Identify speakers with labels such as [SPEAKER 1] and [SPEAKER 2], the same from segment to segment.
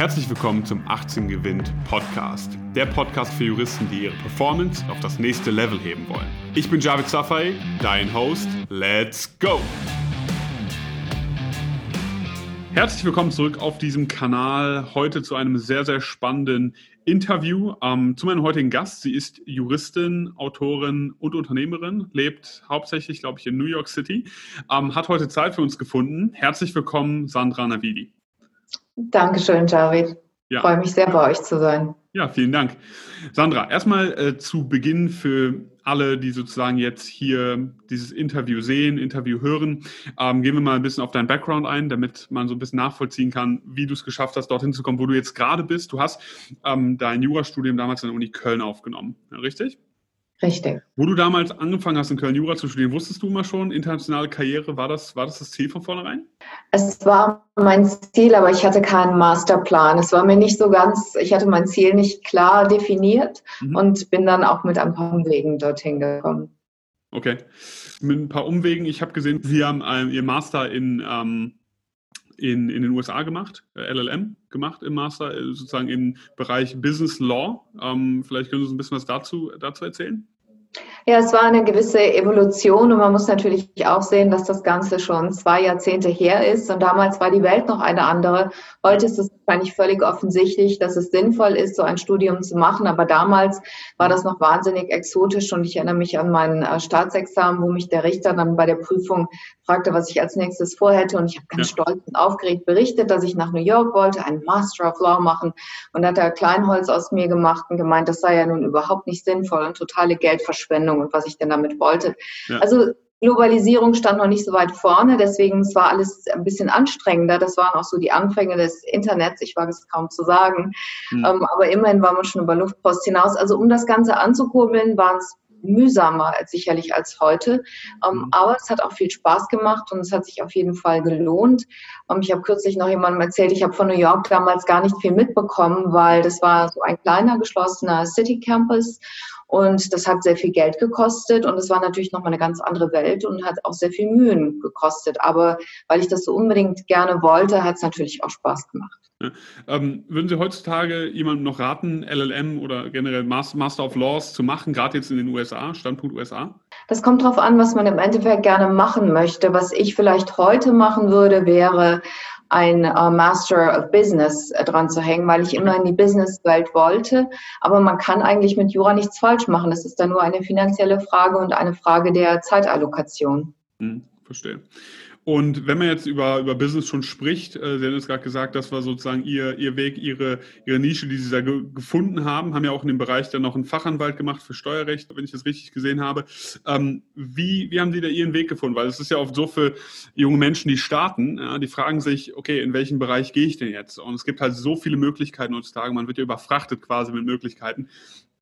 [SPEAKER 1] Herzlich willkommen zum 18 Gewinnt Podcast. Der Podcast für Juristen, die ihre Performance auf das nächste Level heben wollen. Ich bin Javid Safai, dein Host. Let's go! Herzlich willkommen zurück auf diesem Kanal. Heute zu einem sehr, sehr spannenden Interview ähm, zu meinem heutigen Gast. Sie ist Juristin, Autorin und Unternehmerin, lebt hauptsächlich, glaube ich, in New York City, ähm, hat heute Zeit für uns gefunden. Herzlich willkommen, Sandra Navidi.
[SPEAKER 2] Dankeschön, Javid. Ja. Freue mich sehr, bei euch zu sein.
[SPEAKER 1] Ja, vielen Dank. Sandra, erstmal äh, zu Beginn für alle, die sozusagen jetzt hier dieses Interview sehen, Interview hören, ähm, gehen wir mal ein bisschen auf deinen Background ein, damit man so ein bisschen nachvollziehen kann, wie du es geschafft hast, dorthin zu kommen, wo du jetzt gerade bist. Du hast ähm, dein Jurastudium damals an der Uni Köln aufgenommen, ja, richtig?
[SPEAKER 2] Richtig.
[SPEAKER 1] Wo du damals angefangen hast, in Köln Jura zu studieren, wusstest du immer schon, internationale Karriere, war das, war das das Ziel von vornherein?
[SPEAKER 2] Es war mein Ziel, aber ich hatte keinen Masterplan. Es war mir nicht so ganz, ich hatte mein Ziel nicht klar definiert mhm. und bin dann auch mit ein paar Umwegen dorthin gekommen.
[SPEAKER 1] Okay. Mit ein paar Umwegen. Ich habe gesehen, Sie haben ähm, Ihr Master in, ähm, in, in den USA gemacht, äh, LLM gemacht im Master, äh, sozusagen im Bereich Business Law. Ähm, vielleicht können Sie uns ein bisschen was dazu, dazu erzählen?
[SPEAKER 2] Ja, es war eine gewisse Evolution und man muss natürlich auch sehen, dass das Ganze schon zwei Jahrzehnte her ist und damals war die Welt noch eine andere. Heute ist es wahrscheinlich völlig offensichtlich, dass es sinnvoll ist, so ein Studium zu machen, aber damals war das noch wahnsinnig exotisch und ich erinnere mich an mein äh, Staatsexamen, wo mich der Richter dann bei der Prüfung fragte, was ich als nächstes vorhätte und ich habe ganz ja. stolz und aufgeregt berichtet, dass ich nach New York wollte, einen Master of Law machen und hat er Kleinholz aus mir gemacht und gemeint, das sei ja nun überhaupt nicht sinnvoll und totale Geldverschwendung und was ich denn damit wollte. Ja. Also Globalisierung stand noch nicht so weit vorne, deswegen es war alles ein bisschen anstrengender. Das waren auch so die Anfänge des Internets, ich wage es kaum zu sagen. Mhm. Ähm, aber immerhin war man schon über Luftpost hinaus. Also um das Ganze anzukurbeln, waren es mühsamer als sicherlich als heute. Ähm, mhm. aber es hat auch viel Spaß gemacht und es hat sich auf jeden Fall gelohnt. Ähm, ich habe kürzlich noch jemandem erzählt, ich habe von New York damals gar nicht viel mitbekommen, weil das war so ein kleiner geschlossener City Campus und das hat sehr viel Geld gekostet und es war natürlich nochmal eine ganz andere Welt und hat auch sehr viel Mühen gekostet. Aber weil ich das so unbedingt gerne wollte, hat es natürlich auch Spaß gemacht.
[SPEAKER 1] Ja. Ähm, würden Sie heutzutage jemandem noch raten, LLM oder generell Master of Laws zu machen, gerade jetzt in den USA, Standpunkt USA?
[SPEAKER 2] Das kommt darauf an, was man im Endeffekt gerne machen möchte. Was ich vielleicht heute machen würde, wäre ein äh, Master of Business äh, dran zu hängen, weil ich immer in die Businesswelt wollte. Aber man kann eigentlich mit Jura nichts falsch machen. Es ist dann nur eine finanzielle Frage und eine Frage der Zeitallokation.
[SPEAKER 1] Hm, verstehe. Und wenn man jetzt über, über Business schon spricht, äh, Sie haben es gerade gesagt, das war sozusagen Ihr, Ihr Weg, Ihre, Ihre Nische, die Sie da ge gefunden haben, haben ja auch in dem Bereich dann noch einen Fachanwalt gemacht für Steuerrecht, wenn ich das richtig gesehen habe. Ähm, wie, wie haben Sie da Ihren Weg gefunden? Weil es ist ja oft so für junge Menschen, die starten, ja, die fragen sich, okay, in welchen Bereich gehe ich denn jetzt? Und es gibt halt so viele Möglichkeiten heutzutage, man wird ja überfrachtet quasi mit Möglichkeiten.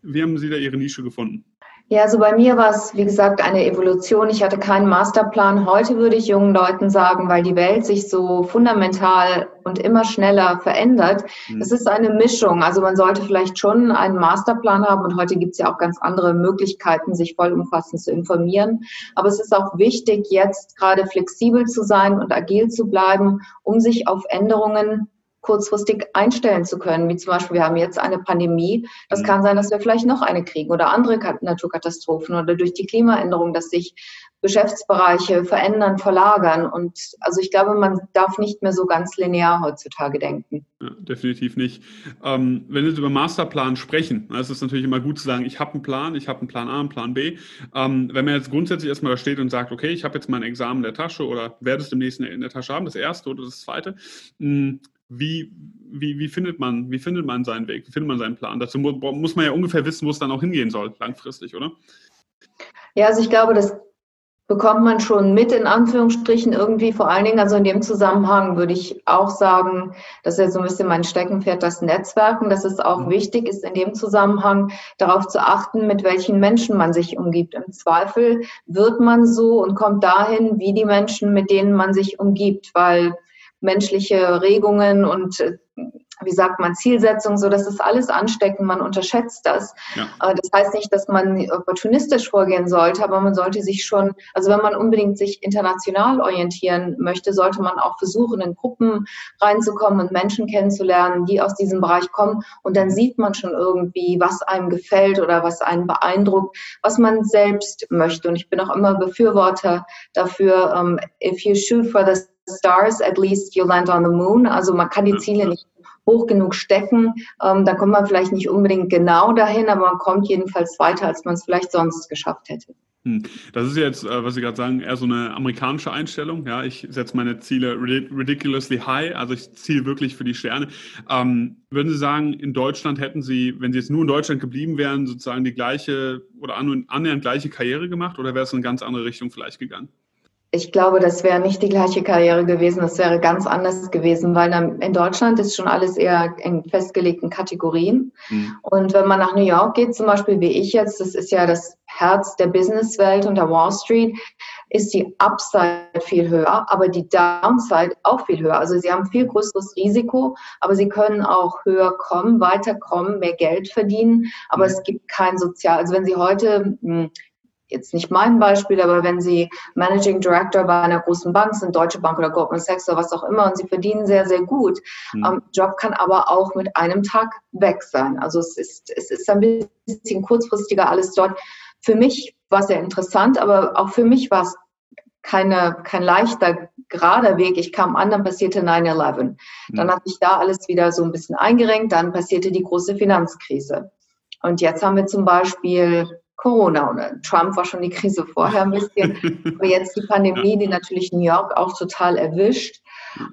[SPEAKER 1] Wie haben Sie da Ihre Nische gefunden?
[SPEAKER 2] Ja, also bei mir war es, wie gesagt, eine Evolution. Ich hatte keinen Masterplan. Heute würde ich jungen Leuten sagen, weil die Welt sich so fundamental und immer schneller verändert. Mhm. Es ist eine Mischung. Also man sollte vielleicht schon einen Masterplan haben und heute gibt es ja auch ganz andere Möglichkeiten, sich vollumfassend zu informieren. Aber es ist auch wichtig, jetzt gerade flexibel zu sein und agil zu bleiben, um sich auf Änderungen kurzfristig einstellen zu können. Wie zum Beispiel, wir haben jetzt eine Pandemie. Das mhm. kann sein, dass wir vielleicht noch eine kriegen oder andere Naturkatastrophen oder durch die Klimaänderung, dass sich Geschäftsbereiche verändern, verlagern. Und also ich glaube, man darf nicht mehr so ganz linear heutzutage denken.
[SPEAKER 1] Ja, definitiv nicht. Ähm, wenn wir über Masterplan sprechen, ist es natürlich immer gut zu sagen, ich habe einen Plan, ich habe einen Plan A, einen Plan B. Ähm, wenn man jetzt grundsätzlich erstmal da steht und sagt, okay, ich habe jetzt mein Examen in der Tasche oder werde es demnächst in der Tasche haben, das erste oder das zweite, hm, wie, wie, wie, findet man, wie findet man seinen Weg, wie findet man seinen Plan? Dazu muss man ja ungefähr wissen, wo es dann auch hingehen soll, langfristig, oder?
[SPEAKER 2] Ja, also ich glaube, das bekommt man schon mit, in Anführungsstrichen, irgendwie vor allen Dingen, also in dem Zusammenhang würde ich auch sagen, das ist ja so ein bisschen mein Steckenpferd, das Netzwerken, dass es auch mhm. wichtig ist, in dem Zusammenhang darauf zu achten, mit welchen Menschen man sich umgibt. Im Zweifel wird man so und kommt dahin, wie die Menschen, mit denen man sich umgibt, weil menschliche Regungen und äh, wie sagt man, Zielsetzung, so das ist alles ansteckend, man unterschätzt das. Ja. Das heißt nicht, dass man opportunistisch vorgehen sollte, aber man sollte sich schon, also wenn man unbedingt sich international orientieren möchte, sollte man auch versuchen, in Gruppen reinzukommen und Menschen kennenzulernen, die aus diesem Bereich kommen. Und dann sieht man schon irgendwie, was einem gefällt oder was einen beeindruckt, was man selbst möchte. Und ich bin auch immer Befürworter dafür, ähm, if you shoot for the stars, at least you land on the moon. Also man kann die Ziele nicht hoch genug stecken. Ähm, da kommt man vielleicht nicht unbedingt genau dahin, aber man kommt jedenfalls weiter, als man es vielleicht sonst geschafft hätte.
[SPEAKER 1] Hm. Das ist jetzt, äh, was Sie gerade sagen, eher so eine amerikanische Einstellung. Ja, ich setze meine Ziele ridiculously high, also ich ziele wirklich für die Sterne. Ähm, würden Sie sagen, in Deutschland hätten Sie, wenn Sie jetzt nur in Deutschland geblieben wären, sozusagen die gleiche oder annähernd gleiche Karriere gemacht oder wäre es in eine ganz andere Richtung vielleicht gegangen?
[SPEAKER 2] Ich glaube, das wäre nicht die gleiche Karriere gewesen, das wäre ganz anders gewesen, weil in Deutschland ist schon alles eher in festgelegten Kategorien. Mhm. Und wenn man nach New York geht, zum Beispiel wie ich jetzt, das ist ja das Herz der Businesswelt und der Wall Street, ist die Upside viel höher, aber die Downside auch viel höher. Also sie haben viel größeres Risiko, aber sie können auch höher kommen, weiterkommen, mehr Geld verdienen, aber mhm. es gibt kein Sozial. Also wenn Sie heute hm, jetzt nicht mein Beispiel, aber wenn Sie Managing Director bei einer großen Bank sind, Deutsche Bank oder Goldman Sachs oder was auch immer, und Sie verdienen sehr, sehr gut, mhm. ähm, Job kann aber auch mit einem Tag weg sein. Also es ist, es ist ein bisschen kurzfristiger alles dort. Für mich war es sehr interessant, aber auch für mich war es keine, kein leichter, gerader Weg. Ich kam an, dann passierte 9-11. Mhm. Dann hat sich da alles wieder so ein bisschen eingerenkt, dann passierte die große Finanzkrise. Und jetzt haben wir zum Beispiel Corona und Trump war schon die Krise vorher ein bisschen, aber jetzt die Pandemie, die natürlich New York auch total erwischt.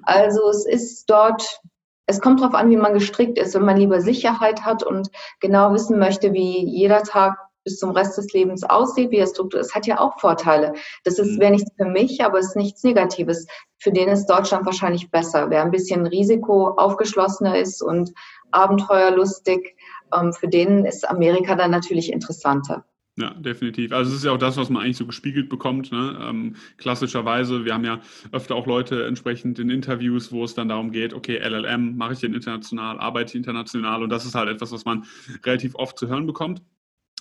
[SPEAKER 2] Also es ist dort, es kommt darauf an, wie man gestrickt ist. Wenn man lieber Sicherheit hat und genau wissen möchte, wie jeder Tag bis zum Rest des Lebens aussieht, wie er Struktur ist, hat ja auch Vorteile. Das ist, mhm. wäre nichts für mich, aber es ist nichts Negatives. Für den ist Deutschland wahrscheinlich besser. Wer ein bisschen Risiko aufgeschlossener ist und abenteuerlustig, ähm, für den ist Amerika dann natürlich interessanter.
[SPEAKER 1] Ja, definitiv. Also es ist ja auch das, was man eigentlich so gespiegelt bekommt. Ne? Ähm, klassischerweise, wir haben ja öfter auch Leute entsprechend in Interviews, wo es dann darum geht, okay, LLM, mache ich den international, arbeite ich international und das ist halt etwas, was man relativ oft zu hören bekommt.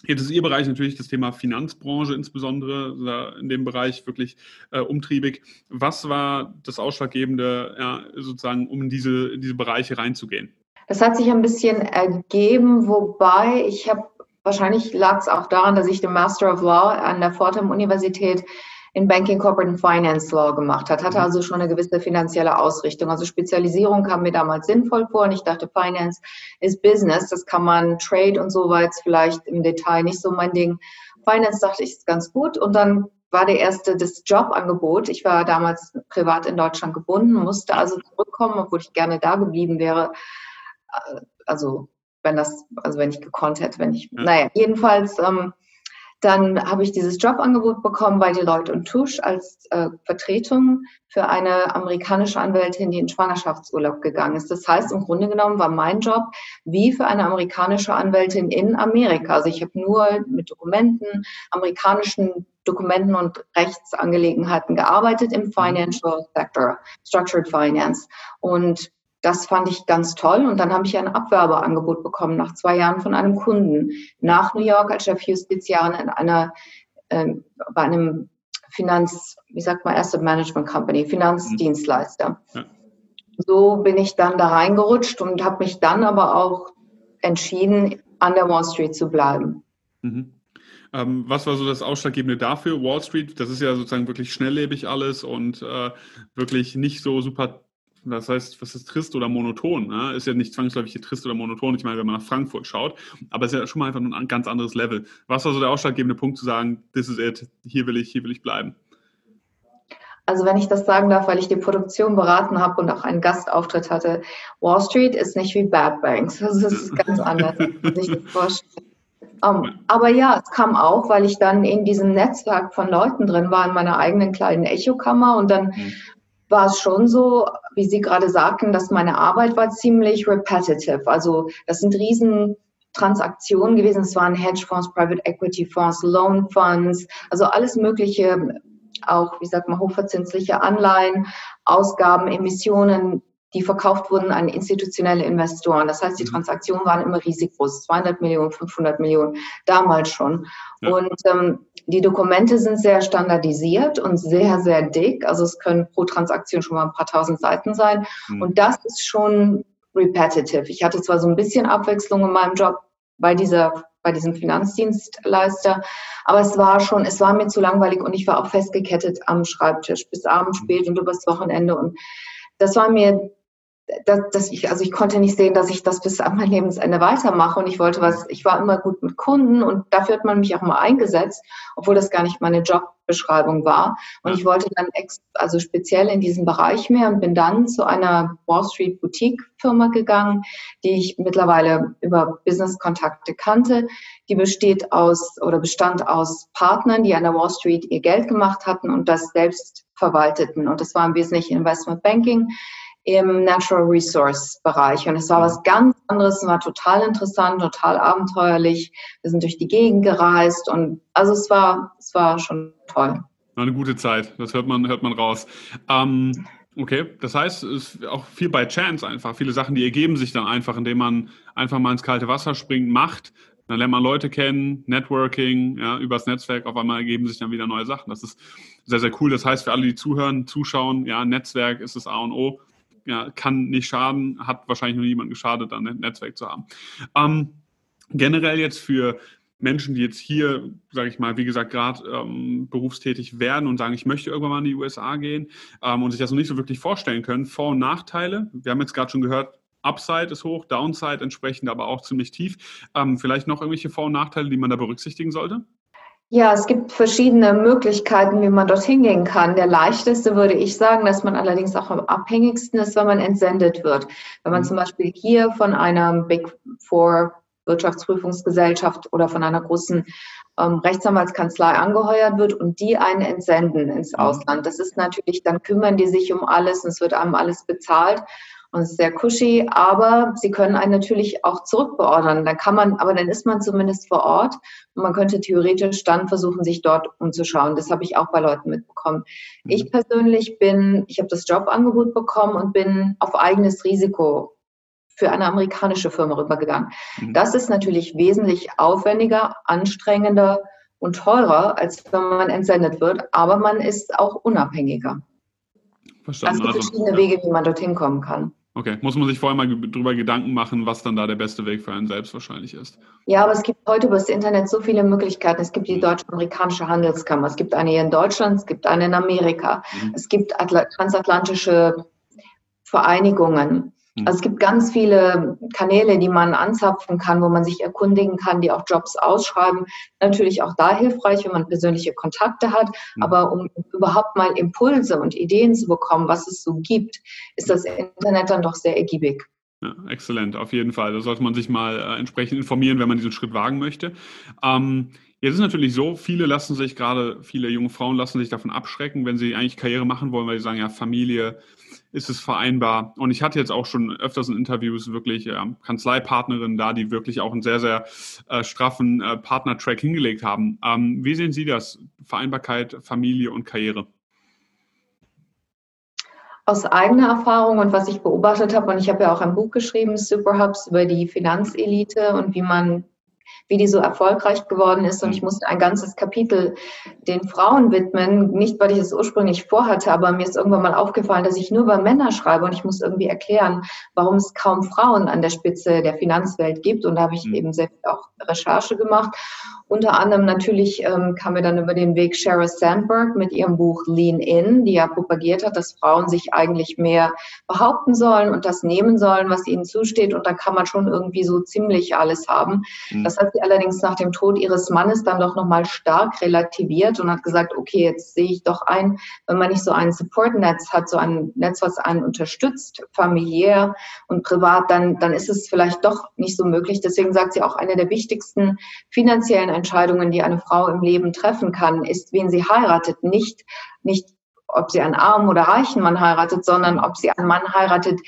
[SPEAKER 1] Jetzt ist Ihr Bereich natürlich das Thema Finanzbranche insbesondere, in dem Bereich wirklich äh, umtriebig. Was war das Ausschlaggebende, ja, sozusagen, um in diese, in diese Bereiche reinzugehen?
[SPEAKER 2] Das hat sich ein bisschen ergeben, wobei ich habe Wahrscheinlich lag es auch daran, dass ich den Master of Law an der Fordham Universität in Banking, Corporate and Finance Law gemacht hat, hatte mhm. also schon eine gewisse finanzielle Ausrichtung. Also Spezialisierung kam mir damals sinnvoll vor und ich dachte, Finance ist Business, das kann man Trade und so weit vielleicht im Detail nicht so mein Ding. Finance dachte ich ist ganz gut und dann war der erste das Jobangebot. Ich war damals privat in Deutschland gebunden, musste also zurückkommen, obwohl ich gerne da geblieben wäre. Also wenn das, also wenn ich gekonnt hätte, wenn ich, ja. naja, jedenfalls, ähm, dann habe ich dieses Jobangebot bekommen bei Deloitte und Touche als äh, Vertretung für eine amerikanische Anwältin, die in Schwangerschaftsurlaub gegangen ist. Das heißt, im Grunde genommen war mein Job wie für eine amerikanische Anwältin in Amerika. Also ich habe nur mit Dokumenten, amerikanischen Dokumenten und Rechtsangelegenheiten gearbeitet im mhm. Financial Sector, Structured Finance. Und das fand ich ganz toll. Und dann habe ich ein Abwerbeangebot bekommen nach zwei Jahren von einem Kunden nach New York als Chefjustiziarin in einer, äh, bei einem Finanz, wie sagt man, Asset Management Company, Finanzdienstleister. Ja. So bin ich dann da reingerutscht und habe mich dann aber auch entschieden, an der Wall Street zu bleiben.
[SPEAKER 1] Mhm. Ähm, was war so das Ausschlaggebende dafür? Wall Street, das ist ja sozusagen wirklich schnelllebig alles und äh, wirklich nicht so super das heißt, was ist trist oder monoton? Ne? Ist ja nicht zwangsläufig hier trist oder monoton, ich meine, wenn man nach Frankfurt schaut, aber es ist ja schon mal einfach ein ganz anderes Level. Was war so der ausschlaggebende Punkt zu sagen, this is it, hier will ich, hier will ich bleiben?
[SPEAKER 2] Also wenn ich das sagen darf, weil ich die Produktion beraten habe und auch einen Gastauftritt hatte, Wall Street ist nicht wie Bad Banks. Das ist ganz anders, als man sich das vorstellt. Um, aber ja, es kam auch, weil ich dann in diesem Netzwerk von Leuten drin war, in meiner eigenen kleinen Echokammer und dann mhm war es schon so, wie Sie gerade sagten, dass meine Arbeit war ziemlich repetitive. Also das sind riesen Transaktionen gewesen. Es waren Hedgefonds, Private Equity Fonds, Loan Funds, also alles Mögliche, auch, wie sagt man, hochverzinsliche Anleihen, Ausgaben, Emissionen, die verkauft wurden an institutionelle Investoren. Das heißt, die mhm. Transaktionen waren immer riesig groß, 200 Millionen, 500 Millionen, damals schon. Ja. Und ähm, die Dokumente sind sehr standardisiert und sehr, sehr dick. Also es können pro Transaktion schon mal ein paar tausend Seiten sein. Mhm. Und das ist schon repetitive. Ich hatte zwar so ein bisschen Abwechslung in meinem Job bei dieser bei diesem Finanzdienstleister. Aber es war schon, es war mir zu langweilig und ich war auch festgekettet am Schreibtisch bis abends mhm. spät und übers Wochenende. Und das war mir dass, dass ich, also ich konnte nicht sehen, dass ich das bis an mein Lebensende weitermache und ich wollte was, ich war immer gut mit Kunden und dafür hat man mich auch mal eingesetzt, obwohl das gar nicht meine Jobbeschreibung war. Und ich wollte dann ex, also speziell in diesem Bereich mehr und bin dann zu einer Wall Street Boutique Firma gegangen, die ich mittlerweile über Business-Kontakte kannte. Die besteht aus oder bestand aus Partnern, die an der Wall Street ihr Geld gemacht hatten und das selbst verwalteten. Und das war im Wesentlichen Investment Banking im Natural Resource Bereich. Und es war was ganz anderes, es war total interessant, total abenteuerlich. Wir sind durch die Gegend gereist und also es war, es war schon toll.
[SPEAKER 1] War eine gute Zeit, das hört man, hört man raus. Ähm, okay, das heißt, es ist auch viel bei Chance einfach. Viele Sachen, die ergeben sich dann einfach, indem man einfach mal ins kalte Wasser springt, macht. Dann lernt man Leute kennen, Networking, ja, übers Netzwerk, auf einmal ergeben sich dann wieder neue Sachen. Das ist sehr, sehr cool. Das heißt, für alle, die zuhören, zuschauen, ja, Netzwerk ist das A und O ja, kann nicht schaden, hat wahrscheinlich noch niemand geschadet, dann ein Netzwerk zu haben. Ähm, generell jetzt für Menschen, die jetzt hier, sage ich mal, wie gesagt, gerade ähm, berufstätig werden und sagen, ich möchte irgendwann mal in die USA gehen ähm, und sich das noch nicht so wirklich vorstellen können, Vor- und Nachteile. Wir haben jetzt gerade schon gehört, Upside ist hoch, Downside entsprechend aber auch ziemlich tief. Ähm, vielleicht noch irgendwelche Vor- und Nachteile, die man da berücksichtigen sollte?
[SPEAKER 2] Ja, es gibt verschiedene Möglichkeiten, wie man dorthin gehen kann. Der leichteste würde ich sagen, dass man allerdings auch am abhängigsten ist, wenn man entsendet wird. Wenn man mhm. zum Beispiel hier von einer Big Four Wirtschaftsprüfungsgesellschaft oder von einer großen ähm, Rechtsanwaltskanzlei angeheuert wird und die einen entsenden ins mhm. Ausland. Das ist natürlich, dann kümmern die sich um alles und es wird einem alles bezahlt und es ist sehr cushy, aber sie können einen natürlich auch zurückbeordern. Dann kann man, aber dann ist man zumindest vor Ort und man könnte theoretisch dann versuchen, sich dort umzuschauen. Das habe ich auch bei Leuten mitbekommen. Mhm. Ich persönlich bin, ich habe das Jobangebot bekommen und bin auf eigenes Risiko für eine amerikanische Firma rübergegangen. Mhm. Das ist natürlich wesentlich aufwendiger, anstrengender und teurer, als wenn man entsendet wird, aber man ist auch unabhängiger. Verstanden. Es gibt also, verschiedene ja. Wege, wie man dorthin kommen kann.
[SPEAKER 1] Okay, muss man sich vorher mal drüber Gedanken machen, was dann da der beste Weg für einen selbst wahrscheinlich ist.
[SPEAKER 2] Ja, aber es gibt heute über das Internet so viele Möglichkeiten. Es gibt die deutsch-amerikanische Handelskammer, es gibt eine hier in Deutschland, es gibt eine in Amerika, mhm. es gibt transatlantische Vereinigungen. Mhm. Also es gibt ganz viele Kanäle, die man anzapfen kann, wo man sich erkundigen kann, die auch Jobs ausschreiben. Natürlich auch da hilfreich, wenn man persönliche Kontakte hat. Mhm. Aber um überhaupt mal Impulse und Ideen zu bekommen, was es so gibt, ist das Internet dann doch sehr ergiebig.
[SPEAKER 1] Ja, exzellent, auf jeden Fall. Da sollte man sich mal äh, entsprechend informieren, wenn man diesen Schritt wagen möchte. Ähm, jetzt ist natürlich so, viele lassen sich, gerade viele junge Frauen lassen sich davon abschrecken, wenn sie eigentlich Karriere machen wollen, weil sie sagen, ja, Familie, ist es vereinbar? Und ich hatte jetzt auch schon öfters in Interviews wirklich äh, Kanzleipartnerinnen da, die wirklich auch einen sehr, sehr äh, straffen äh, Partner-Track hingelegt haben. Ähm, wie sehen Sie das? Vereinbarkeit, Familie und Karriere?
[SPEAKER 2] Aus eigener Erfahrung und was ich beobachtet habe, und ich habe ja auch ein Buch geschrieben, Superhubs, über die Finanzelite und wie man wie die so erfolgreich geworden ist. Und ich musste ein ganzes Kapitel den Frauen widmen. Nicht, weil ich es ursprünglich vorhatte, aber mir ist irgendwann mal aufgefallen, dass ich nur über Männer schreibe und ich muss irgendwie erklären, warum es kaum Frauen an der Spitze der Finanzwelt gibt. Und da habe ich mhm. eben selbst auch Recherche gemacht. Unter anderem natürlich ähm, kam mir dann über den Weg Sheryl Sandberg mit ihrem Buch Lean In, die ja propagiert hat, dass Frauen sich eigentlich mehr behaupten sollen und das nehmen sollen, was ihnen zusteht. Und dann kann man schon irgendwie so ziemlich alles haben. Mhm. Das hat sie allerdings nach dem Tod ihres Mannes dann doch nochmal stark relativiert und hat gesagt, okay, jetzt sehe ich doch ein, wenn man nicht so ein Support-Netz hat, so ein Netz, was einen unterstützt, familiär und privat, dann, dann ist es vielleicht doch nicht so möglich. Deswegen sagt sie auch, eine der wichtigsten finanziellen Entscheidungen, die eine Frau im Leben treffen kann, ist, wen sie heiratet. Nicht, nicht, ob sie einen armen oder reichen Mann heiratet, sondern ob sie einen Mann heiratet,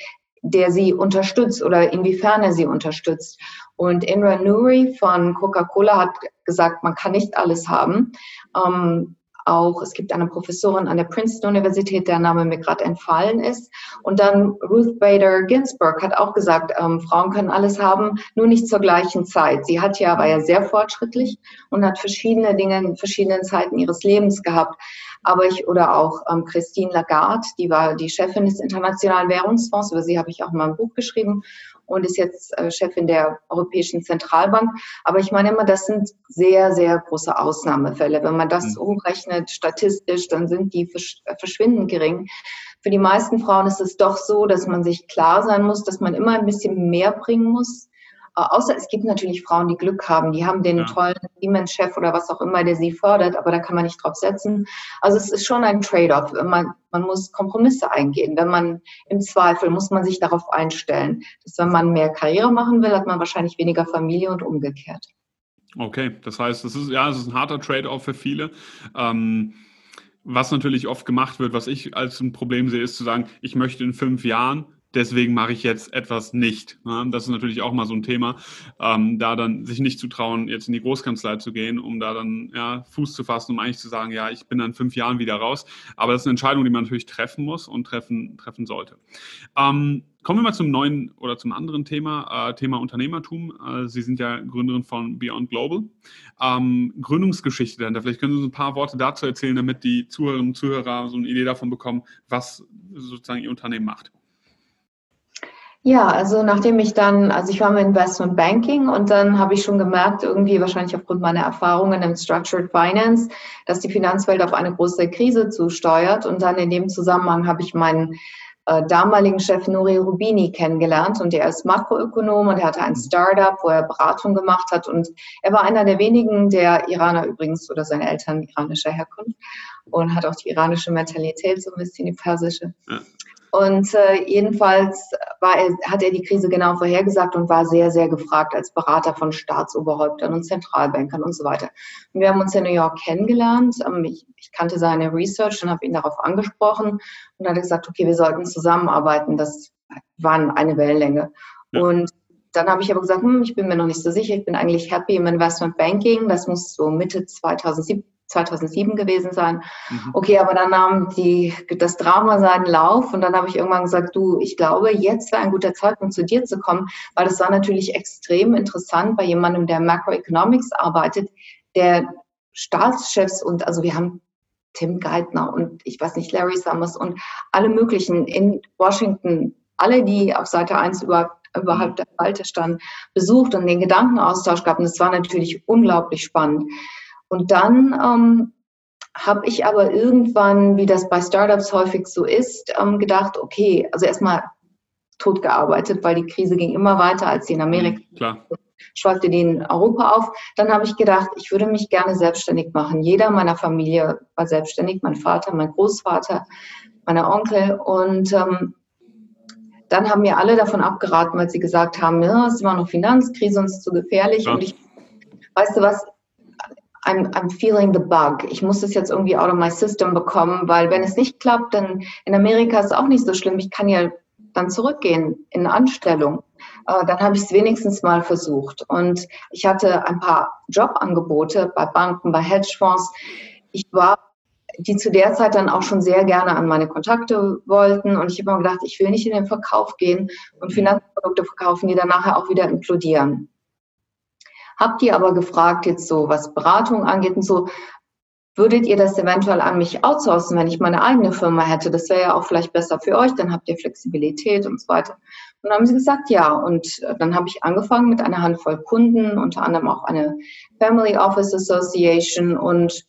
[SPEAKER 2] der sie unterstützt oder inwiefern er sie unterstützt. Und Indra Nuri von Coca-Cola hat gesagt, man kann nicht alles haben. Ähm, auch, es gibt eine Professorin an der Princeton-Universität, der Name mir gerade entfallen ist. Und dann Ruth Bader Ginsburg hat auch gesagt, ähm, Frauen können alles haben, nur nicht zur gleichen Zeit. Sie hat ja, war ja sehr fortschrittlich und hat verschiedene Dinge in verschiedenen Zeiten ihres Lebens gehabt. Aber ich, oder auch ähm, Christine Lagarde, die war die Chefin des Internationalen Währungsfonds, über sie habe ich auch mal ein Buch geschrieben und ist jetzt äh, Chefin der Europäischen Zentralbank. Aber ich meine immer, das sind sehr, sehr große Ausnahmefälle. Wenn man das mhm. umrechnet statistisch, dann sind die versch verschwindend gering. Für die meisten Frauen ist es doch so, dass man sich klar sein muss, dass man immer ein bisschen mehr bringen muss äh, außer es gibt natürlich Frauen, die Glück haben, die haben den ja. tollen Siemens-Chef oder was auch immer, der sie fördert, aber da kann man nicht drauf setzen. Also es ist schon ein Trade-off. Man, man muss Kompromisse eingehen. Wenn man im Zweifel muss man sich darauf einstellen, dass wenn man mehr Karriere machen will, hat man wahrscheinlich weniger Familie und umgekehrt.
[SPEAKER 1] Okay, das heißt, es ist ja, es ist ein harter Trade-off für viele. Ähm was natürlich oft gemacht wird, was ich als ein Problem sehe, ist zu sagen, ich möchte in fünf Jahren deswegen mache ich jetzt etwas nicht. Das ist natürlich auch mal so ein Thema, ähm, da dann sich nicht zu trauen, jetzt in die Großkanzlei zu gehen, um da dann ja, Fuß zu fassen, um eigentlich zu sagen, ja, ich bin dann fünf Jahren wieder raus. Aber das ist eine Entscheidung, die man natürlich treffen muss und treffen, treffen sollte. Ähm, kommen wir mal zum neuen oder zum anderen Thema, äh, Thema Unternehmertum. Äh, Sie sind ja Gründerin von Beyond Global. Ähm, Gründungsgeschichte dahinter. Vielleicht können Sie uns ein paar Worte dazu erzählen, damit die Zuhörerinnen und Zuhörer so eine Idee davon bekommen, was sozusagen Ihr Unternehmen macht.
[SPEAKER 2] Ja, also nachdem ich dann, also ich war im Investment Banking und dann habe ich schon gemerkt, irgendwie wahrscheinlich aufgrund meiner Erfahrungen im Structured Finance, dass die Finanzwelt auf eine große Krise zusteuert. Und dann in dem Zusammenhang habe ich meinen äh, damaligen Chef Nuri Rubini kennengelernt und er ist Makroökonom und er hatte ein Startup, wo er Beratung gemacht hat und er war einer der wenigen, der Iraner übrigens oder seine Eltern iranischer Herkunft und hat auch die iranische Mentalität, so ein bisschen die persische. Ja. Und äh, jedenfalls war er, hat er die Krise genau vorhergesagt und war sehr, sehr gefragt als Berater von Staatsoberhäuptern und Zentralbankern und so weiter. Und wir haben uns in New York kennengelernt. Ähm, ich, ich, kannte seine Research und habe ihn darauf angesprochen und hat gesagt, okay, wir sollten zusammenarbeiten. Das war eine Wellenlänge. Ja. Und dann habe ich aber gesagt, hm, ich bin mir noch nicht so sicher, ich bin eigentlich happy im Investment Banking. Das muss so Mitte 2017 2007 gewesen sein. Mhm. Okay, aber dann nahm die, das Drama seinen Lauf und dann habe ich irgendwann gesagt, du, ich glaube, jetzt wäre ein guter Zeitpunkt zu dir zu kommen, weil das war natürlich extrem interessant bei jemandem, der Macroeconomics arbeitet, der Staatschefs und also wir haben Tim Geithner und ich weiß nicht, Larry Summers und alle möglichen in Washington, alle, die auf Seite 1 über, überhalb der Spalte standen, besucht und den Gedankenaustausch gab. Und es war natürlich unglaublich spannend. Und dann ähm, habe ich aber irgendwann, wie das bei Startups häufig so ist, ähm, gedacht, okay, also erstmal tot gearbeitet, weil die Krise ging immer weiter als die in Amerika. Mhm, klar. Schwallte die in Europa auf. Dann habe ich gedacht, ich würde mich gerne selbstständig machen. Jeder meiner Familie war selbstständig, mein Vater, mein Großvater, meine Onkel. Und ähm, dann haben mir alle davon abgeraten, weil sie gesagt haben, ja, es ist immer noch Finanzkrise und es ist zu gefährlich. Ja. Und ich, weißt du was, I'm, I'm feeling the bug. Ich muss das jetzt irgendwie out of my system bekommen, weil wenn es nicht klappt, dann in Amerika ist es auch nicht so schlimm. Ich kann ja dann zurückgehen in eine Anstellung. Äh, dann habe ich es wenigstens mal versucht. Und ich hatte ein paar Jobangebote bei Banken, bei Hedgefonds. Ich war die zu der Zeit dann auch schon sehr gerne an meine Kontakte wollten. Und ich habe mir gedacht, ich will nicht in den Verkauf gehen und Finanzprodukte verkaufen, die dann nachher auch wieder implodieren. Habt ihr aber gefragt, jetzt so, was Beratung angeht und so, würdet ihr das eventuell an mich outsourcen, wenn ich meine eigene Firma hätte? Das wäre ja auch vielleicht besser für euch, dann habt ihr Flexibilität und so weiter. Und dann haben sie gesagt, ja. Und äh, dann habe ich angefangen mit einer Handvoll Kunden, unter anderem auch eine Family Office Association. Und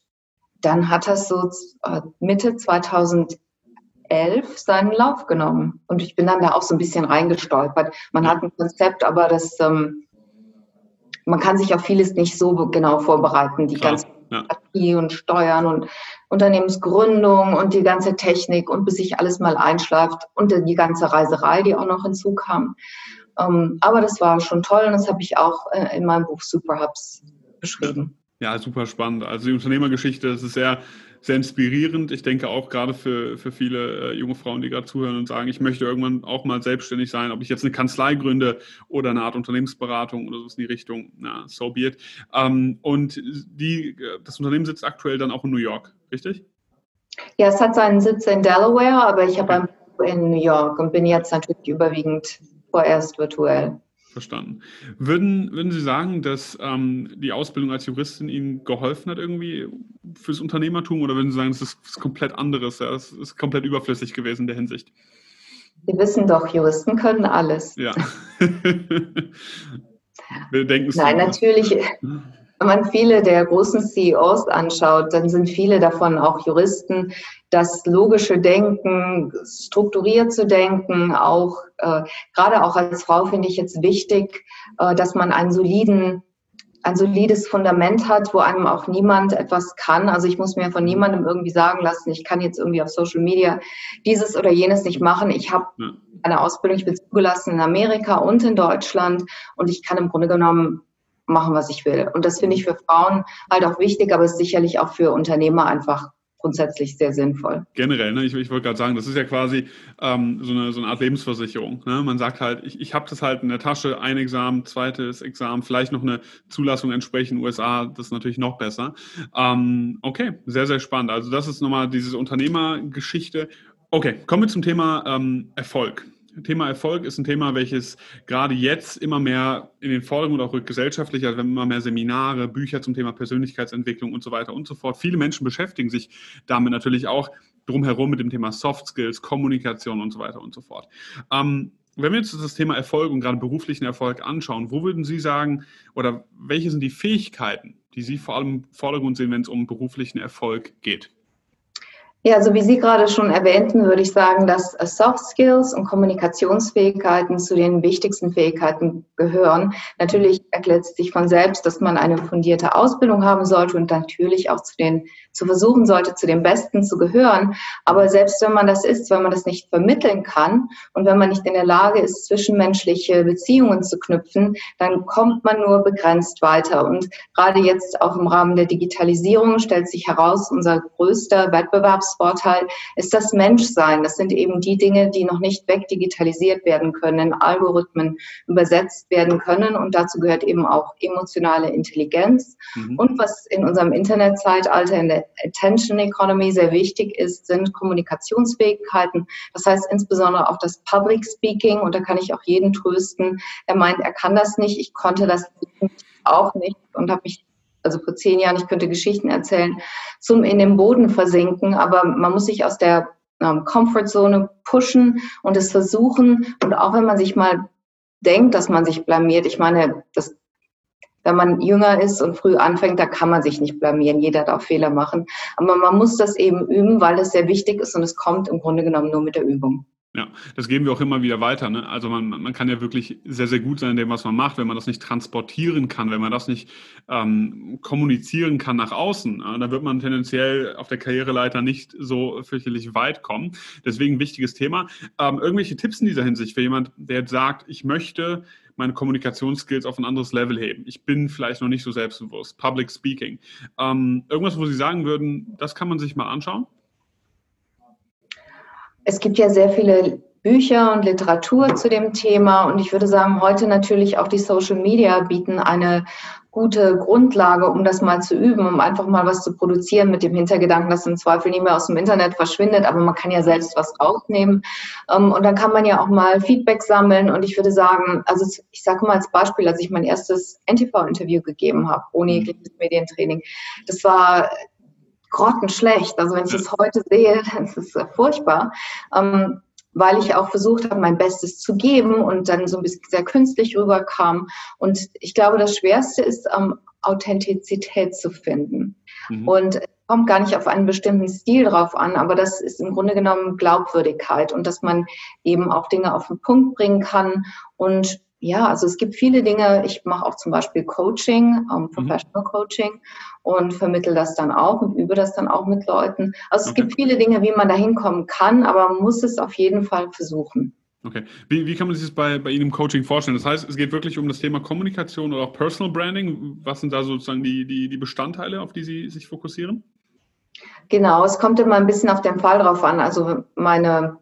[SPEAKER 2] dann hat das so äh, Mitte 2011 seinen Lauf genommen. Und ich bin dann da auch so ein bisschen reingestolpert. Man hat ein Konzept, aber das ähm, man kann sich auf vieles nicht so genau vorbereiten. Die Klar, ganze ja. und Steuern und Unternehmensgründung und die ganze Technik und bis sich alles mal einschläft und die ganze Reiserei, die auch noch hinzukam. Ähm, aber das war schon toll und das habe ich auch äh, in meinem Buch Superhubs beschrieben.
[SPEAKER 1] Ja, super spannend. Also die Unternehmergeschichte, das ist sehr sehr inspirierend. Ich denke auch gerade für, für viele äh, junge Frauen, die gerade zuhören und sagen, ich möchte irgendwann auch mal selbstständig sein, ob ich jetzt eine Kanzlei gründe oder eine Art Unternehmensberatung oder so in die Richtung, na, so be it. Ähm, und die, das Unternehmen sitzt aktuell dann auch in New York. richtig?
[SPEAKER 2] Ja, es hat seinen Sitz in Delaware, aber ich habe okay. in New York und bin jetzt natürlich überwiegend vorerst virtuell.
[SPEAKER 1] Verstanden. Würden, würden Sie sagen, dass ähm, die Ausbildung als Juristin Ihnen geholfen hat irgendwie fürs Unternehmertum oder würden Sie sagen, es ist was komplett anderes, ja, es ist komplett überflüssig gewesen in der Hinsicht?
[SPEAKER 2] Sie wissen doch, Juristen können alles.
[SPEAKER 1] Ja.
[SPEAKER 2] Wir denken Nein, natürlich. Wenn man viele der großen CEOs anschaut, dann sind viele davon auch Juristen. Das logische Denken, strukturiert zu denken, auch äh, gerade auch als Frau finde ich jetzt wichtig, äh, dass man einen soliden ein solides Fundament hat, wo einem auch niemand etwas kann. Also ich muss mir von niemandem irgendwie sagen lassen, ich kann jetzt irgendwie auf Social Media dieses oder jenes nicht machen. Ich habe eine Ausbildung, ich bin zugelassen in Amerika und in Deutschland und ich kann im Grunde genommen machen, was ich will. Und das finde ich für Frauen halt auch wichtig, aber ist sicherlich auch für Unternehmer einfach grundsätzlich sehr sinnvoll.
[SPEAKER 1] Generell, ne? ich, ich wollte gerade sagen, das ist ja quasi ähm, so, eine, so eine Art Lebensversicherung. Ne? Man sagt halt, ich, ich habe das halt in der Tasche, ein Examen, zweites Examen, vielleicht noch eine Zulassung entsprechend USA, das ist natürlich noch besser. Ähm, okay, sehr, sehr spannend. Also das ist nochmal diese Unternehmergeschichte. Okay, kommen wir zum Thema ähm, Erfolg. Thema Erfolg ist ein Thema, welches gerade jetzt immer mehr in den Vordergrund auch gesellschaftlich, also immer mehr Seminare, Bücher zum Thema Persönlichkeitsentwicklung und so weiter und so fort. Viele Menschen beschäftigen sich damit natürlich auch drumherum mit dem Thema Soft Skills, Kommunikation und so weiter und so fort. Ähm, wenn wir uns das Thema Erfolg und gerade beruflichen Erfolg anschauen, wo würden Sie sagen oder welche sind die Fähigkeiten, die Sie vor allem im Vordergrund sehen, wenn es um beruflichen Erfolg geht?
[SPEAKER 2] Ja, also wie Sie gerade schon erwähnten, würde ich sagen, dass äh, Soft Skills und Kommunikationsfähigkeiten zu den wichtigsten Fähigkeiten gehören. Natürlich erklärt es sich von selbst, dass man eine fundierte Ausbildung haben sollte und natürlich auch zu den, zu versuchen sollte, zu den Besten zu gehören. Aber selbst wenn man das ist, wenn man das nicht vermitteln kann und wenn man nicht in der Lage ist, zwischenmenschliche Beziehungen zu knüpfen, dann kommt man nur begrenzt weiter. Und gerade jetzt auch im Rahmen der Digitalisierung stellt sich heraus, unser größter Wettbewerbs Vorteil ist das Menschsein. Das sind eben die Dinge, die noch nicht wegdigitalisiert werden können, in Algorithmen übersetzt werden können. Und dazu gehört eben auch emotionale Intelligenz. Mhm. Und was in unserem Internetzeitalter, in der Attention Economy sehr wichtig ist, sind Kommunikationsfähigkeiten. Das heißt insbesondere auch das Public Speaking. Und da kann ich auch jeden trösten, der meint, er kann das nicht. Ich konnte das auch nicht und habe mich also vor zehn Jahren, ich könnte Geschichten erzählen, zum in den Boden versinken. Aber man muss sich aus der ähm, Comfortzone pushen und es versuchen. Und auch wenn man sich mal denkt, dass man sich blamiert, ich meine, das, wenn man jünger ist und früh anfängt, da kann man sich nicht blamieren. Jeder darf Fehler machen. Aber man muss das eben üben, weil es sehr wichtig ist und es kommt im Grunde genommen nur mit der Übung.
[SPEAKER 1] Ja, das geben wir auch immer wieder weiter. Ne? Also man, man kann ja wirklich sehr, sehr gut sein in dem, was man macht. Wenn man das nicht transportieren kann, wenn man das nicht ähm, kommunizieren kann nach außen, äh, dann wird man tendenziell auf der Karriereleiter nicht so fürchterlich weit kommen. Deswegen wichtiges Thema. Ähm, irgendwelche Tipps in dieser Hinsicht für jemand, der jetzt sagt, ich möchte meine Kommunikationsskills auf ein anderes Level heben. Ich bin vielleicht noch nicht so selbstbewusst. Public Speaking. Ähm, irgendwas, wo Sie sagen würden, das kann man sich mal anschauen?
[SPEAKER 2] Es gibt ja sehr viele Bücher und Literatur zu dem Thema und ich würde sagen, heute natürlich auch die Social Media bieten eine gute Grundlage, um das mal zu üben, um einfach mal was zu produzieren mit dem Hintergedanken, dass im Zweifel nicht mehr aus dem Internet verschwindet, aber man kann ja selbst was rausnehmen. Ähm, und dann kann man ja auch mal Feedback sammeln. Und ich würde sagen, also ich sage mal als Beispiel, als ich mein erstes NTV-Interview gegeben habe, ohne mhm. jegliches Medientraining, das war grottenschlecht. Also wenn ich das heute sehe, dann ist es furchtbar. Ähm, weil ich auch versucht habe, mein Bestes zu geben und dann so ein bisschen sehr künstlich rüberkam. Und ich glaube, das Schwerste ist, ähm, Authentizität zu finden. Mhm. Und es kommt gar nicht auf einen bestimmten Stil drauf an, aber das ist im Grunde genommen Glaubwürdigkeit und dass man eben auch Dinge auf den Punkt bringen kann und ja, also es gibt viele Dinge. Ich mache auch zum Beispiel Coaching, ähm, mhm. Professional mhm. Coaching und vermittel das dann auch und übe das dann auch mit Leuten. Also es okay. gibt viele Dinge, wie man da hinkommen kann, aber man muss es auf jeden Fall versuchen.
[SPEAKER 1] Okay. Wie, wie kann man sich das bei, bei Ihnen im Coaching vorstellen? Das heißt, es geht wirklich um das Thema Kommunikation oder auch Personal Branding. Was sind da sozusagen die, die, die Bestandteile, auf die Sie sich fokussieren?
[SPEAKER 2] Genau, es kommt immer ein bisschen auf den Fall drauf an. Also meine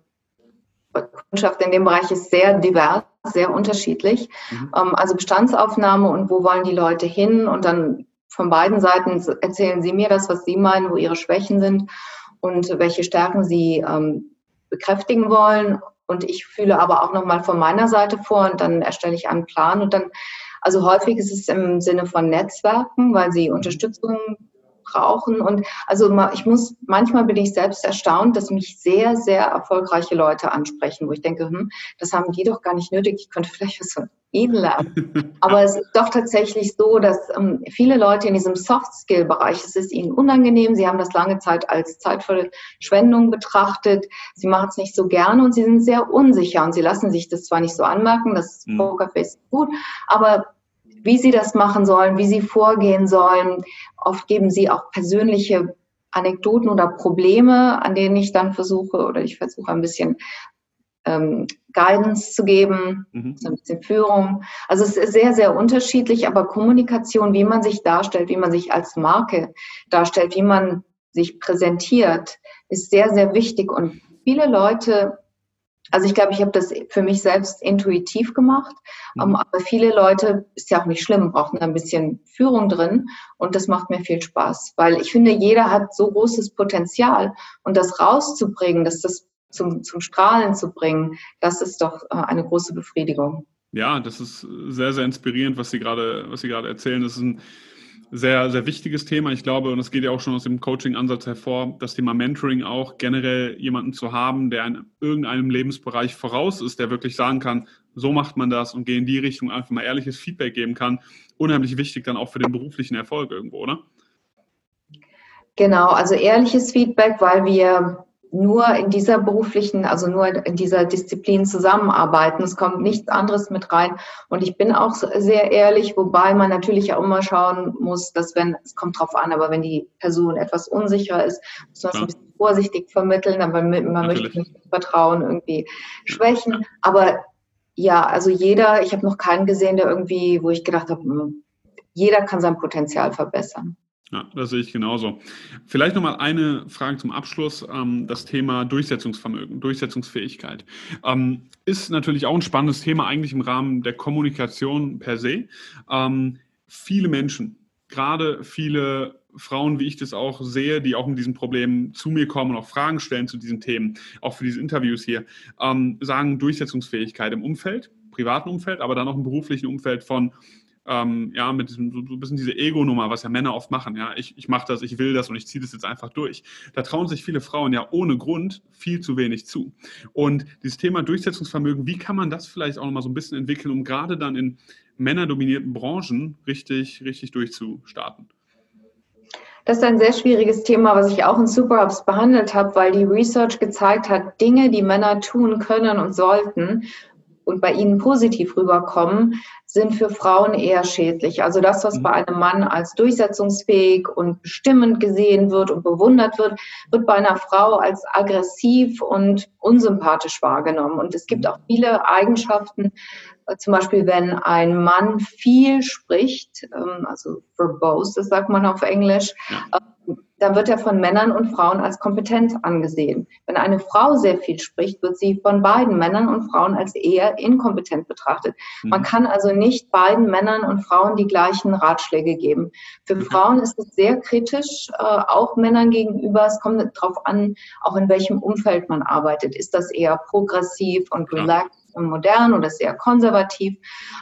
[SPEAKER 2] Kundschaft in dem Bereich ist sehr divers, sehr unterschiedlich. Mhm. Ähm, also Bestandsaufnahme und wo wollen die Leute hin und dann von beiden Seiten erzählen Sie mir das, was Sie meinen, wo Ihre Schwächen sind und welche Stärken Sie ähm, bekräftigen wollen. Und ich fühle aber auch nochmal von meiner Seite vor und dann erstelle ich einen Plan und dann, also häufig ist es im Sinne von Netzwerken, weil sie Unterstützung brauchen. Und also ich muss, manchmal bin ich selbst erstaunt, dass mich sehr, sehr erfolgreiche Leute ansprechen, wo ich denke, hm, das haben die doch gar nicht nötig, ich könnte vielleicht was von ihnen lernen. Aber es ist doch tatsächlich so, dass ähm, viele Leute in diesem Soft-Skill-Bereich, es ist ihnen unangenehm, sie haben das lange Zeit als Zeitverschwendung betrachtet, sie machen es nicht so gerne und sie sind sehr unsicher und sie lassen sich das zwar nicht so anmerken, das mhm. Pokerface ist gut, aber wie sie das machen sollen, wie sie vorgehen sollen. Oft geben sie auch persönliche Anekdoten oder Probleme, an denen ich dann versuche oder ich versuche ein bisschen ähm, Guidance zu geben, mhm. so ein bisschen Führung. Also es ist sehr, sehr unterschiedlich, aber Kommunikation, wie man sich darstellt, wie man sich als Marke darstellt, wie man sich präsentiert, ist sehr, sehr wichtig. Und viele Leute also ich glaube, ich habe das für mich selbst intuitiv gemacht. Mhm. Um, aber viele Leute, ist ja auch nicht schlimm, brauchen ein bisschen Führung drin. Und das macht mir viel Spaß, weil ich finde, jeder hat so großes Potenzial. Und das rauszubringen, das, das zum, zum Strahlen zu bringen, das ist doch äh, eine große Befriedigung.
[SPEAKER 1] Ja, das ist sehr, sehr inspirierend, was Sie gerade, was Sie gerade erzählen. Das ist ein sehr, sehr wichtiges Thema. Ich glaube, und das geht ja auch schon aus dem Coaching-Ansatz hervor, das Thema Mentoring auch generell jemanden zu haben, der in irgendeinem Lebensbereich voraus ist, der wirklich sagen kann, so macht man das und geh in die Richtung, einfach mal ehrliches Feedback geben kann. Unheimlich wichtig dann auch für den beruflichen Erfolg irgendwo, oder?
[SPEAKER 2] Genau, also ehrliches Feedback, weil wir nur in dieser beruflichen, also nur in dieser Disziplin zusammenarbeiten. Es kommt nichts anderes mit rein. Und ich bin auch sehr ehrlich, wobei man natürlich auch immer schauen muss, dass wenn, es kommt drauf an, aber wenn die Person etwas unsicher ist, muss man es ein bisschen vorsichtig vermitteln, aber man natürlich. möchte nicht das Vertrauen irgendwie schwächen. Aber ja, also jeder, ich habe noch keinen gesehen, der irgendwie, wo ich gedacht habe, hm, jeder kann sein Potenzial verbessern.
[SPEAKER 1] Ja, das sehe ich genauso. Vielleicht nochmal eine Frage zum Abschluss. Ähm, das Thema Durchsetzungsvermögen, Durchsetzungsfähigkeit. Ähm, ist natürlich auch ein spannendes Thema eigentlich im Rahmen der Kommunikation per se. Ähm, viele Menschen, gerade viele Frauen, wie ich das auch sehe, die auch mit diesen Problemen zu mir kommen und auch Fragen stellen zu diesen Themen, auch für diese Interviews hier, sagen Durchsetzungsfähigkeit im Umfeld, privaten Umfeld, aber dann auch im beruflichen Umfeld von ähm, ja, mit diesem, so, ein bisschen diese Ego-Nummer, was ja Männer oft machen, ja, ich, ich mache das, ich will das und ich ziehe das jetzt einfach durch. Da trauen sich viele Frauen ja ohne Grund viel zu wenig zu. Und dieses Thema Durchsetzungsvermögen, wie kann man das vielleicht auch nochmal so ein bisschen entwickeln, um gerade dann in männerdominierten Branchen richtig, richtig durchzustarten?
[SPEAKER 2] Das ist ein sehr schwieriges Thema, was ich auch in Superhubs behandelt habe, weil die Research gezeigt hat, Dinge, die Männer tun können und sollten und bei ihnen positiv rüberkommen, sind für Frauen eher schädlich. Also das, was mhm. bei einem Mann als durchsetzungsfähig und bestimmend gesehen wird und bewundert wird, wird bei einer Frau als aggressiv und unsympathisch wahrgenommen. Und es gibt mhm. auch viele Eigenschaften, äh, zum Beispiel wenn ein Mann viel spricht, ähm, also verbose, das sagt man auf Englisch, ja dann wird er von Männern und Frauen als kompetent angesehen. Wenn eine Frau sehr viel spricht, wird sie von beiden Männern und Frauen als eher inkompetent betrachtet. Mhm. Man kann also nicht beiden Männern und Frauen die gleichen Ratschläge geben. Für mhm. Frauen ist es sehr kritisch, äh, auch Männern gegenüber. Es kommt darauf an, auch in welchem Umfeld man arbeitet. Ist das eher progressiv und relaxed? modern oder sehr konservativ.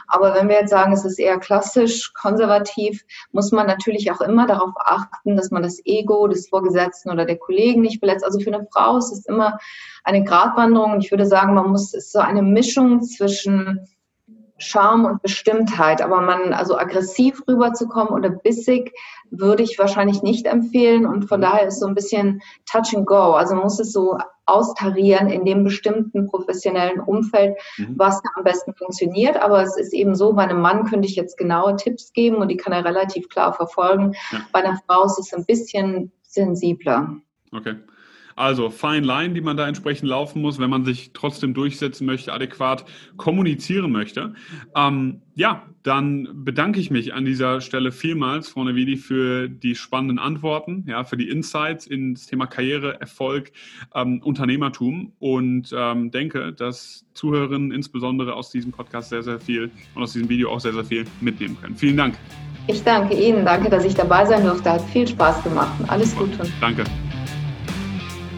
[SPEAKER 2] Aber wenn wir jetzt sagen, es ist eher klassisch konservativ, muss man natürlich auch immer darauf achten, dass man das Ego des Vorgesetzten oder der Kollegen nicht verletzt. Also für eine Frau ist es immer eine Gratwanderung. Und ich würde sagen, man muss, es ist so eine Mischung zwischen Charme und Bestimmtheit, aber man, also aggressiv rüberzukommen oder bissig, würde ich wahrscheinlich nicht empfehlen und von daher ist so ein bisschen Touch and Go, also man muss es so austarieren in dem bestimmten professionellen Umfeld, mhm. was am besten funktioniert, aber es ist eben so, bei einem Mann könnte ich jetzt genaue Tipps geben und die kann er relativ klar verfolgen, ja. bei einer Frau ist es ein bisschen sensibler.
[SPEAKER 1] Okay. Also fine line, die man da entsprechend laufen muss, wenn man sich trotzdem durchsetzen möchte, adäquat kommunizieren möchte. Ähm, ja, dann bedanke ich mich an dieser Stelle vielmals, Frau Nevidi, für die spannenden Antworten, ja, für die Insights ins Thema Karriere, Erfolg, ähm, Unternehmertum und ähm, denke, dass Zuhörerinnen insbesondere aus diesem Podcast sehr, sehr viel und aus diesem Video auch sehr, sehr viel mitnehmen können. Vielen Dank.
[SPEAKER 2] Ich danke Ihnen. Danke, dass ich dabei sein durfte. Hat viel Spaß gemacht. Alles Gute.
[SPEAKER 1] Danke.